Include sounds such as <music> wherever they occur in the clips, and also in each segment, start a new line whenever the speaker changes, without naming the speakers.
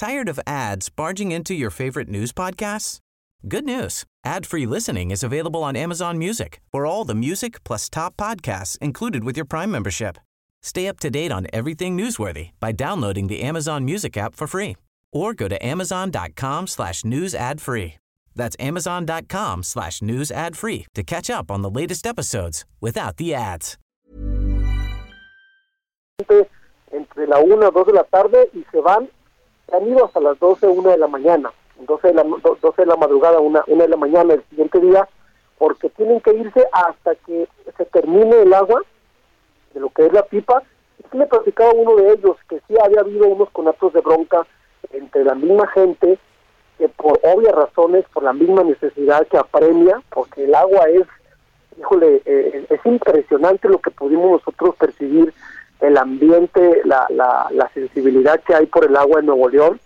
Tired of ads barging into your favorite news podcasts? Good news. Ad-free listening is available on Amazon Music for all the music plus top podcasts included with your Prime membership. Stay up to date on everything newsworthy by downloading the Amazon Music app for free or go to amazon.com slash news ad free. That's amazon.com slash news ad free to catch up on the latest episodes without the ads.
Entre la 1 o 2 de la tarde y se van, ido hasta las 12 o 1 de la mañana, 12 de la, 12 de la madrugada, 1, 1 de la mañana el siguiente día, porque tienen que irse hasta que se termine el agua de lo que es la pipa. Y me platicaba uno de ellos que sí había habido unos conatos de bronca entre la misma gente que por obvias razones, por la misma necesidad que apremia, porque el agua es, híjole, eh, es impresionante lo que pudimos nosotros percibir, el ambiente, la, la, la sensibilidad que hay por el agua en Nuevo León,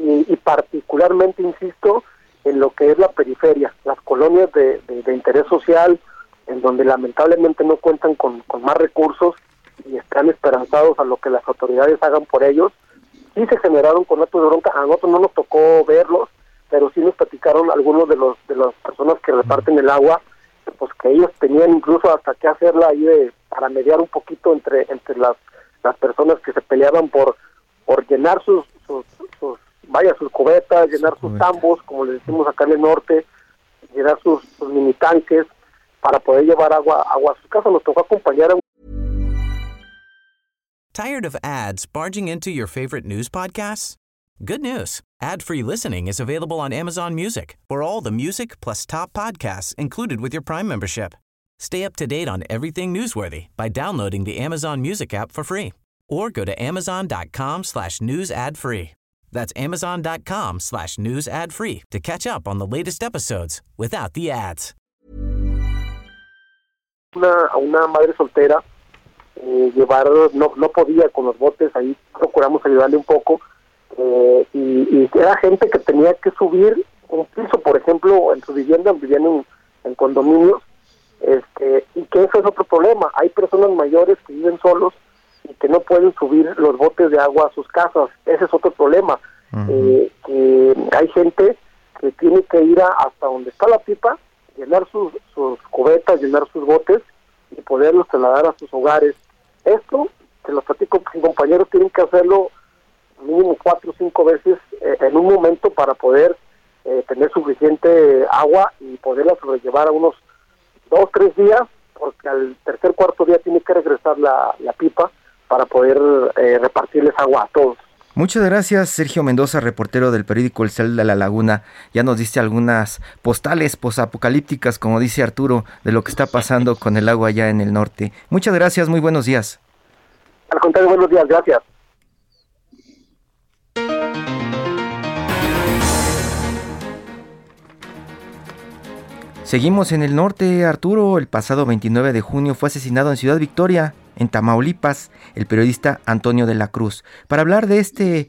y, particularmente, insisto, en lo que es la periferia, las colonias de, de, de interés social, en donde lamentablemente no cuentan con, con más recursos y están esperanzados a lo que las autoridades hagan por ellos, sí se generaron con actos de bronca, a nosotros no nos tocó verlos, pero sí nos platicaron algunos de los de las personas que reparten el agua, pues que ellos tenían incluso hasta que hacerla ahí de, para mediar un poquito entre entre las las personas que se peleaban por por llenar sus sus, sus vaya sus cubetas, llenar sus tambos, como le decimos acá en el norte, llenar sus, sus mini tanques para poder llevar agua agua a sus casas. Nos tocó acompañar a un
Tired of ads barging into your favorite news podcasts? Good news. Ad-free listening is available on Amazon Music for all the music plus top podcasts included with your Prime membership. Stay up to date on everything newsworthy by downloading the Amazon Music app for free or go to amazon.com slash news ad free. That's amazon.com slash news ad free to catch up on the latest episodes without the ads.
Una, una madre soltera eh, llevar, no, no podía con los botes, ahí procuramos ayudarle un poco, eh, y, y, era gente que tenía que subir un piso, por ejemplo, en su vivienda, vivían en, en condominios, este, y que eso es otro problema, hay personas mayores que viven solos y que no pueden subir los botes de agua a sus casas, ese es otro problema, uh -huh. eh, que hay gente que tiene que ir a, hasta donde está la pipa, llenar sus, sus cubetas, llenar sus botes, y poderlos trasladar a sus hogares. Esto, se los platico, mis compañeros tienen que hacerlo cuatro o cinco veces eh, en un momento para poder eh, tener suficiente agua y poderla sobrellevar a unos dos, tres días, porque al tercer, cuarto día tiene que regresar la, la pipa para poder eh, repartirles agua a todos.
Muchas gracias, Sergio Mendoza, reportero del periódico El Cel de la Laguna. Ya nos diste algunas postales posapocalípticas, como dice Arturo, de lo que está pasando con el agua allá en el norte. Muchas gracias, muy buenos días.
Al contrario, buenos días, gracias.
Seguimos en el norte, Arturo. El pasado 29 de junio fue asesinado en Ciudad Victoria, en Tamaulipas, el periodista Antonio de la Cruz. Para hablar de este,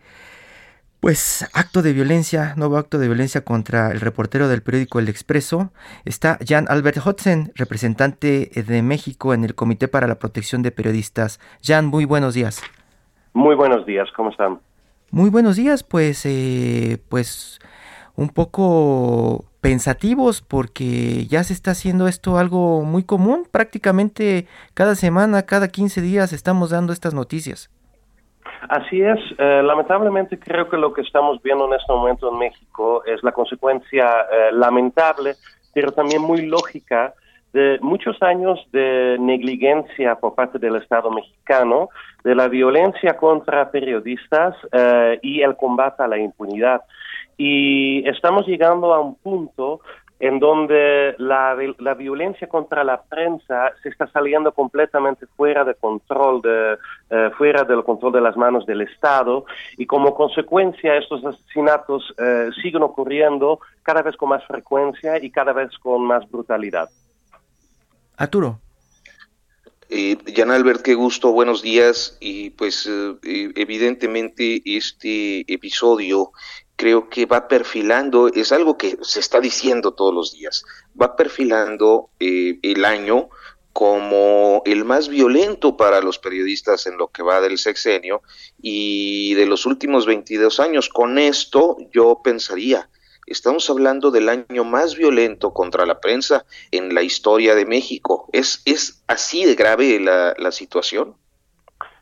pues, acto de violencia, nuevo acto de violencia contra el reportero del periódico El Expreso, está Jan Albert Hodsen, representante de México en el Comité para la Protección de Periodistas. Jan, muy buenos días.
Muy buenos días, ¿cómo están?
Muy buenos días, pues, eh, pues, un poco pensativos porque ya se está haciendo esto algo muy común. Prácticamente cada semana, cada 15 días estamos dando estas noticias.
Así es. Eh, lamentablemente creo que lo que estamos viendo en este momento en México es la consecuencia eh, lamentable, pero también muy lógica de muchos años de negligencia por parte del Estado mexicano, de la violencia contra periodistas eh, y el combate a la impunidad. Y estamos llegando a un punto en donde la, la, violencia contra la prensa se está saliendo completamente fuera de control, de, eh, fuera del control de las manos del Estado y como consecuencia estos asesinatos eh, siguen ocurriendo cada vez con más frecuencia y cada vez con más brutalidad.
Arturo.
Eh, Jan Albert, qué gusto, buenos días. Y pues eh, evidentemente este episodio creo que va perfilando, es algo que se está diciendo todos los días, va perfilando eh, el año como el más violento para los periodistas en lo que va del sexenio y de los últimos 22 años. Con esto yo pensaría, estamos hablando del año más violento contra la prensa en la historia de México. ¿Es, es así de grave la, la situación?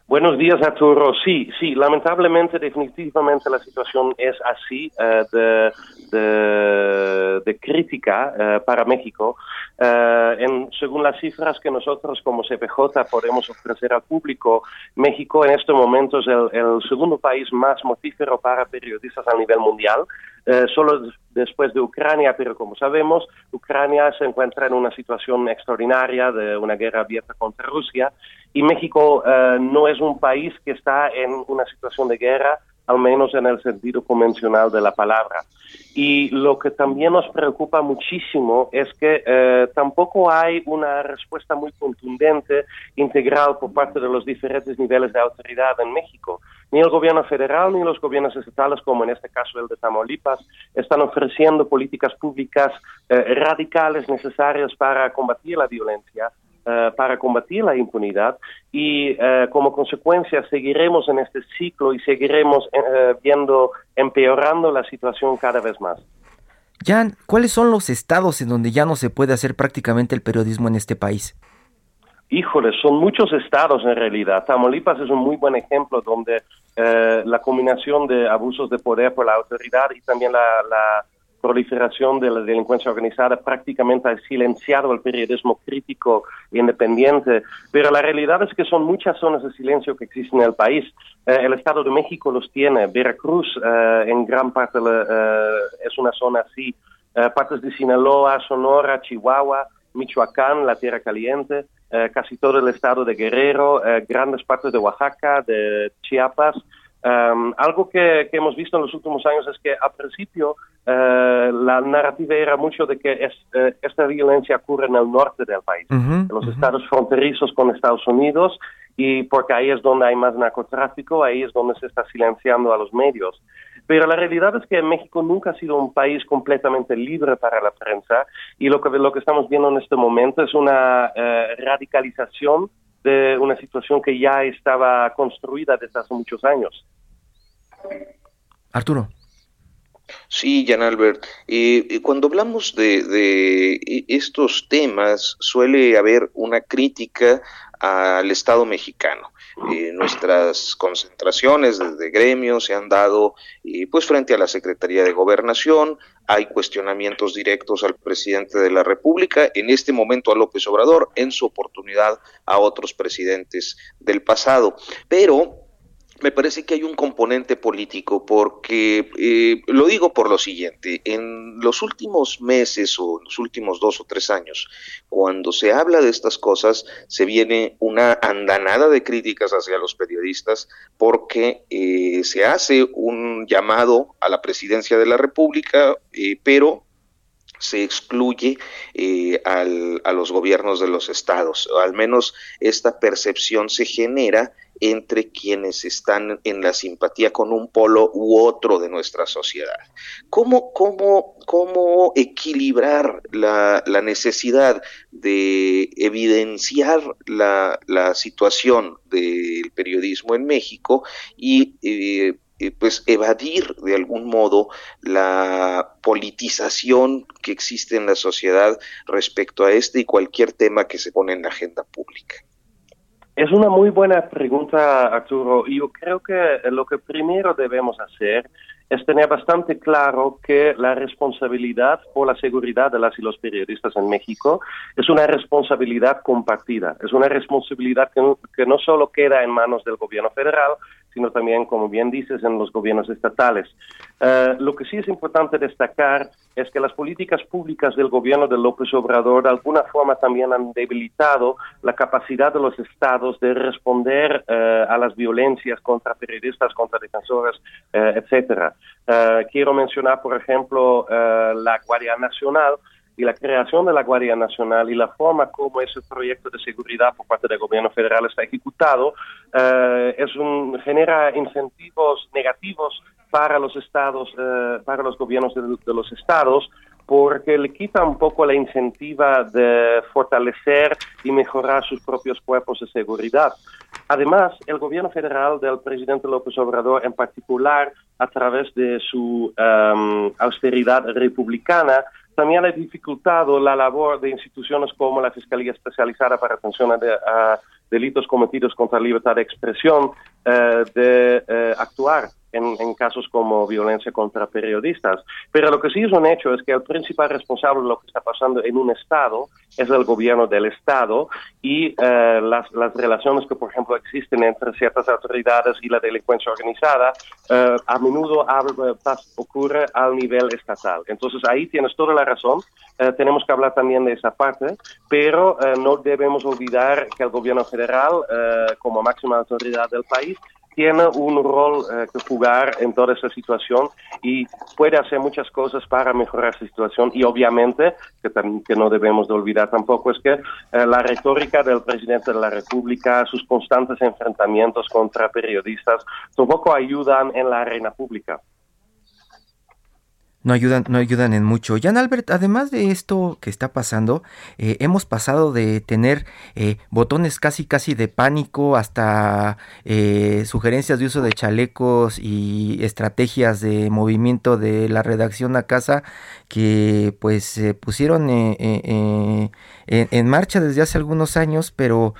Buenos días, Arturo. Sí, sí, lamentablemente, definitivamente la situación es así eh, de, crítica eh, para México. Eh, según las cifras que nosotros como CPJ podemos ofrecer al público, México en este momento es el, el segundo país más mortífero para periodistas a nivel mundial. solo después de Ucrania, pero como sabemos, Ucrania se encuentra en una situación extraordinaria de una guerra abierta contra Rusia y México eh, no es un país que está en una situación de guerra, al menos en el sentido convencional de la palabra. Y lo que también nos preocupa muchísimo es que eh, tampoco hay una respuesta muy contundente, integral por parte de los diferentes niveles de autoridad en México. Ni el gobierno federal ni los gobiernos estatales, como en este caso el de Tamaulipas, están ofreciendo políticas públicas eh, radicales necesarias para combatir la violencia eh, para combatir la impunidad y eh, como consecuencia seguiremos en este ciclo y seguiremos eh, viendo empeorando la situación cada vez más.
Jan, ¿cuáles son los estados en donde ya no se puede hacer prácticamente el periodismo en este país?
Híjole, son muchos estados en realidad. Tamaulipas es un muy buen ejemplo donde la combinación de abusos de poder por la autoridad y también la proliferación de la delincuencia organizada prácticamente ha silenciado el periodismo crítico independiente, pero la realidad es que son muchas zonas de silencio que existen en el país. Eh, el Estado de México los tiene, Veracruz eh, en gran parte eh, es una zona así, partes de Sinaloa, Sonora, Chihuahua, Michoacán, la Tierra Caliente, casi todo el estado de Guerrero, grandes partes de Oaxaca, de Chiapas, Um, algo que, hemos visto en los últimos años es que al principio uh, la narrativa era mucho de que es, uh, esta violencia ocurre en el norte del país, en los estados fronterizos con Estados Unidos, y porque ahí es donde hay más narcotráfico, ahí es donde se está silenciando a los medios. Pero la realidad es que México nunca ha sido un país completamente libre para la prensa y lo que, lo que estamos viendo en este momento es una uh, radicalización de una situación que ya estaba construida desde hace muchos años.
Arturo.
Sí, Jan Albert. Eh, cuando hablamos de, de, estos temas, suele haber una crítica al Estado mexicano. Eh, nuestras concentraciones desde gremios se han dado eh, pues frente a la Secretaría de Gobernación, hay cuestionamientos directos al presidente de la República, en este momento a López Obrador, en su oportunidad a otros presidentes del pasado. Pero me parece que hay un componente político porque eh, lo digo por lo siguiente, en los últimos meses o los últimos dos o tres años, cuando se habla de estas cosas, se viene una andanada de críticas hacia los periodistas porque eh, se hace un llamado a la presidencia de la República, eh, pero se excluye eh, al, a los gobiernos de los estados, o al menos esta percepción se genera entre quienes están en la simpatía con un polo u otro de nuestra sociedad. ¿Cómo, cómo, cómo equilibrar la, la necesidad de evidenciar la, la situación del periodismo en México y eh, pues evadir de algún modo la politización que existe en la sociedad respecto a este y cualquier tema que se pone en la agenda pública?
Es una muy buena pregunta, Arturo. Yo creo que lo que primero debemos hacer es tener bastante claro que la responsabilidad por la seguridad de las y los periodistas en México es una responsabilidad compartida, es una responsabilidad que, que no solo queda en manos del gobierno federal, sino también, como bien dices, en los gobiernos estatales. Eh, lo que sí es importante destacar es que las políticas públicas del gobierno de López Obrador de alguna forma también han debilitado la capacidad de los estados de responder eh, a las violencias contra periodistas, contra defensores, eh, etcétera. quiero mencionar, por ejemplo, la Guardia Nacional, y la creación de la Guardia Nacional y la forma como ese proyecto de seguridad por parte del gobierno federal está ejecutado eh, es un, genera incentivos negativos para los estados, eh, para los gobiernos de, los estados, porque le quita un poco la incentiva de fortalecer y mejorar sus propios cuerpos de seguridad. Además, el gobierno federal del presidente López Obrador, en particular a través de su em, austeridad republicana, también ha dificultado la labor de instituciones como la Fiscalía Especializada para Atención a, Delitos Cometidos contra Libertad de Expresión eh, de eh, actuar en, casos como violencia contra periodistas. Pero lo que sí es un hecho es que el principal responsable de lo que está pasando en un Estado es el gobierno del Estado y eh, las, las, relaciones que, por ejemplo, existen entre ciertas autoridades y la delincuencia organizada, eh, a menudo ocurre al nivel estatal. Entonces ahí tienes toda la razón. Eh, tenemos que hablar también de esa parte, pero no debemos olvidar que el gobierno federal, como máxima autoridad del país, tiene un rol eh, que jugar en toda esa situación y puede hacer muchas cosas para mejorar esa situación y obviamente que, que no debemos de olvidar tampoco es que eh, la retórica del presidente de la República, sus constantes enfrentamientos contra periodistas tampoco ayudan en la arena pública
no ayudan, no ayudan en mucho. Jan Albert, además de esto que está pasando, eh, hemos pasado de tener eh, botones casi casi de pánico hasta eh, sugerencias de uso de chalecos y estrategias de movimiento de la redacción a casa que pues se pusieron en, en marcha desde hace algunos años, pero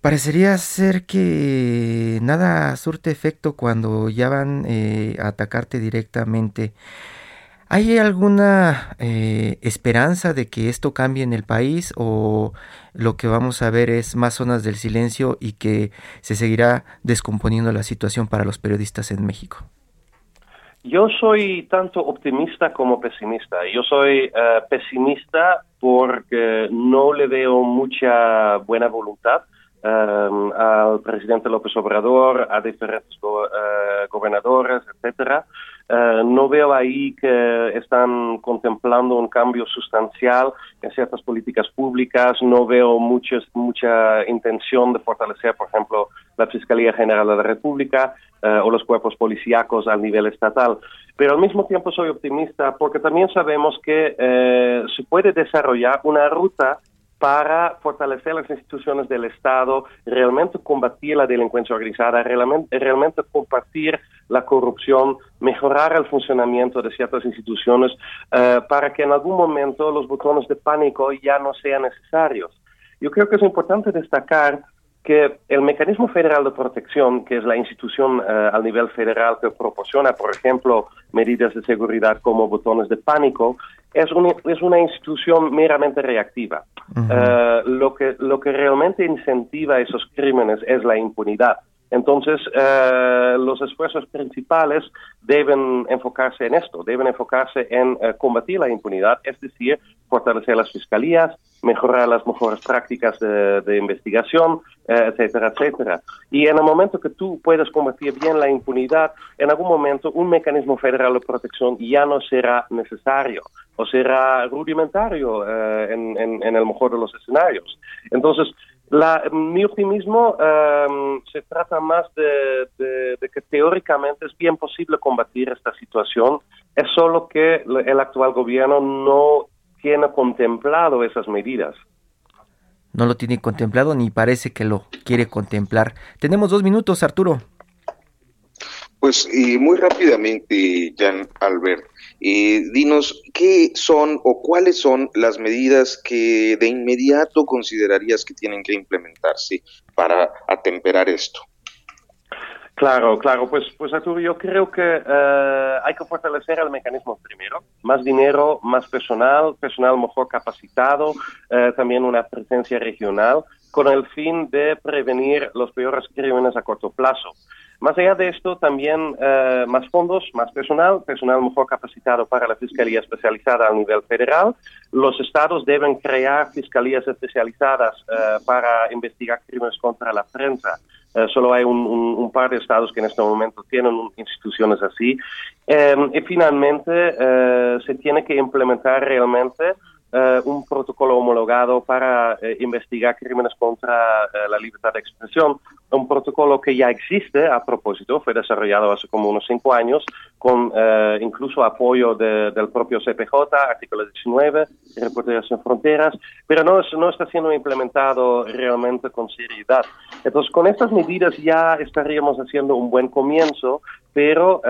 parecería ser que nada surte efecto cuando ya van a atacarte directamente. ¿Hay alguna eh, esperanza de que esto cambie en el país o lo que vamos a ver es más zonas del silencio y que se seguirá descomponiendo la situación para los periodistas en México?
Yo soy tanto optimista como pesimista. Yo soy eh, pesimista porque no le veo mucha buena voluntad eh, al presidente López Obrador, a diferentes gobernadores, etcétera, eh, no veo ahí que están contemplando un cambio sustancial en ciertas políticas públicas, no veo mucha intención de fortalecer, por ejemplo, la Fiscalía General de la República eh, o los cuerpos policíacos al nivel estatal. Pero al mismo tiempo soy optimista porque también sabemos que eh, se puede desarrollar una ruta para fortalecer las instituciones del Estado, realmente combatir la delincuencia organizada, realmente, realmente combatir la corrupción, mejorar el funcionamiento de ciertas instituciones eh, para que en algún momento los botones de pánico ya no sean necesarios. Yo creo que es importante destacar que el mecanismo federal de protección, que es la institución eh, al nivel federal que proporciona, por ejemplo, medidas de seguridad como botones de pánico, es, es una institución meramente reactiva. Eh, lo, que, lo que realmente incentiva esos crímenes es la impunidad. Entonces, eh, los esfuerzos principales deben enfocarse en esto, deben enfocarse en eh, combatir la impunidad, es decir, fortalecer las fiscalías, mejorar las mejores prácticas de, investigación, eh, etcétera, etcétera. Y en el momento que tú puedes combatir bien la impunidad, en algún momento un mecanismo federal de protección ya no será necesario o será rudimentario en, en el mejor de los escenarios. Entonces, la, mi optimismo em, se trata más de, que teóricamente es bien posible combatir esta situación, es solo que el actual gobierno no tiene contemplado esas medidas.
No lo tiene contemplado ni parece que lo quiere contemplar. Tenemos dos minutos, Arturo.
Pues y muy rápidamente, Jan Albert, eh, dinos qué son o cuáles son las medidas que de inmediato considerarías que tienen que implementarse para atemperar esto.
Claro, claro, pues, pues Arturo, yo creo que eh, hay que fortalecer el mecanismo primero. Más dinero, más personal, personal mejor capacitado, eh, también una presencia regional, con el fin de prevenir los peores crímenes a corto plazo. Más allá de esto, también eh, más fondos, más personal, personal mejor capacitado para la Fiscalía Especializada a nivel federal. Los estados deben crear fiscalías especializadas eh, para investigar crímenes contra la prensa. Eh, solo hay un, par de estados que en este momento tienen instituciones así. y finalmente, se tiene que implementar realmente eh, un protocolo homologado para eh, investigar crímenes contra eh, la libertad de expresión, un protocolo que ya existe a propósito, fue desarrollado hace como unos cinco años, con incluso apoyo del propio CPJ, artículo 19, Reporteros sin Fronteras, pero no, no está siendo implementado realmente con seriedad. Entonces, con estas medidas ya estaríamos haciendo un buen comienzo, pero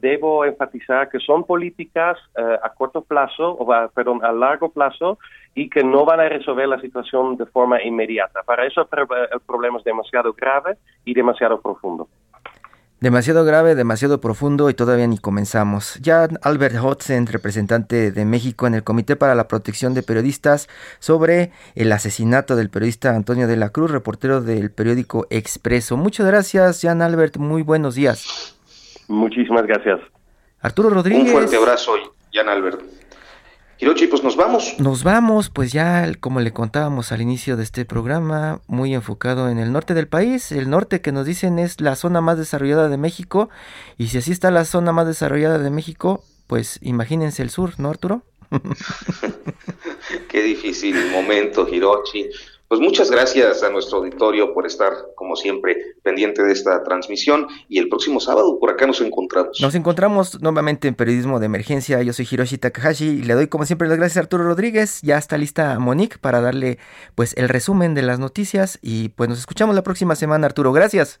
debo enfatizar que son políticas a corto plazo, o perdón, a largo plazo y que no van a resolver la situación de forma inmediata. Para eso el problema es demasiado grave y demasiado profundo.
Demasiado grave, demasiado profundo y todavía ni comenzamos. Ya Albert Hodsen, representante de México en el Comité para la Protección de Periodistas, sobre el asesinato del periodista Antonio de la Cruz, reportero del periódico Expreso. Muchas gracias, Jan Albert. Muy buenos días.
Muchísimas gracias.
Arturo Rodríguez.
Un fuerte abrazo, Jan Albert. Hirochi, pues nos vamos.
Nos vamos, pues ya como le contábamos al inicio de este programa, muy enfocado en el norte del país. El norte que nos dicen es la zona más desarrollada de México. Y si así está la zona más desarrollada de México, pues imagínense el sur, ¿no, Arturo? <laughs>
Qué difícil momento, Hirochi. Pues muchas gracias a nuestro auditorio por estar, como siempre, pendiente de esta transmisión y el próximo sábado por acá nos encontramos.
Nos encontramos nuevamente en Periodismo de Emergencia. Yo soy Hiroshi Takahashi y le doy como siempre las gracias a Arturo Rodríguez. Ya está lista Monique para darle pues el resumen de las noticias y pues nos escuchamos la próxima semana, Arturo. Gracias.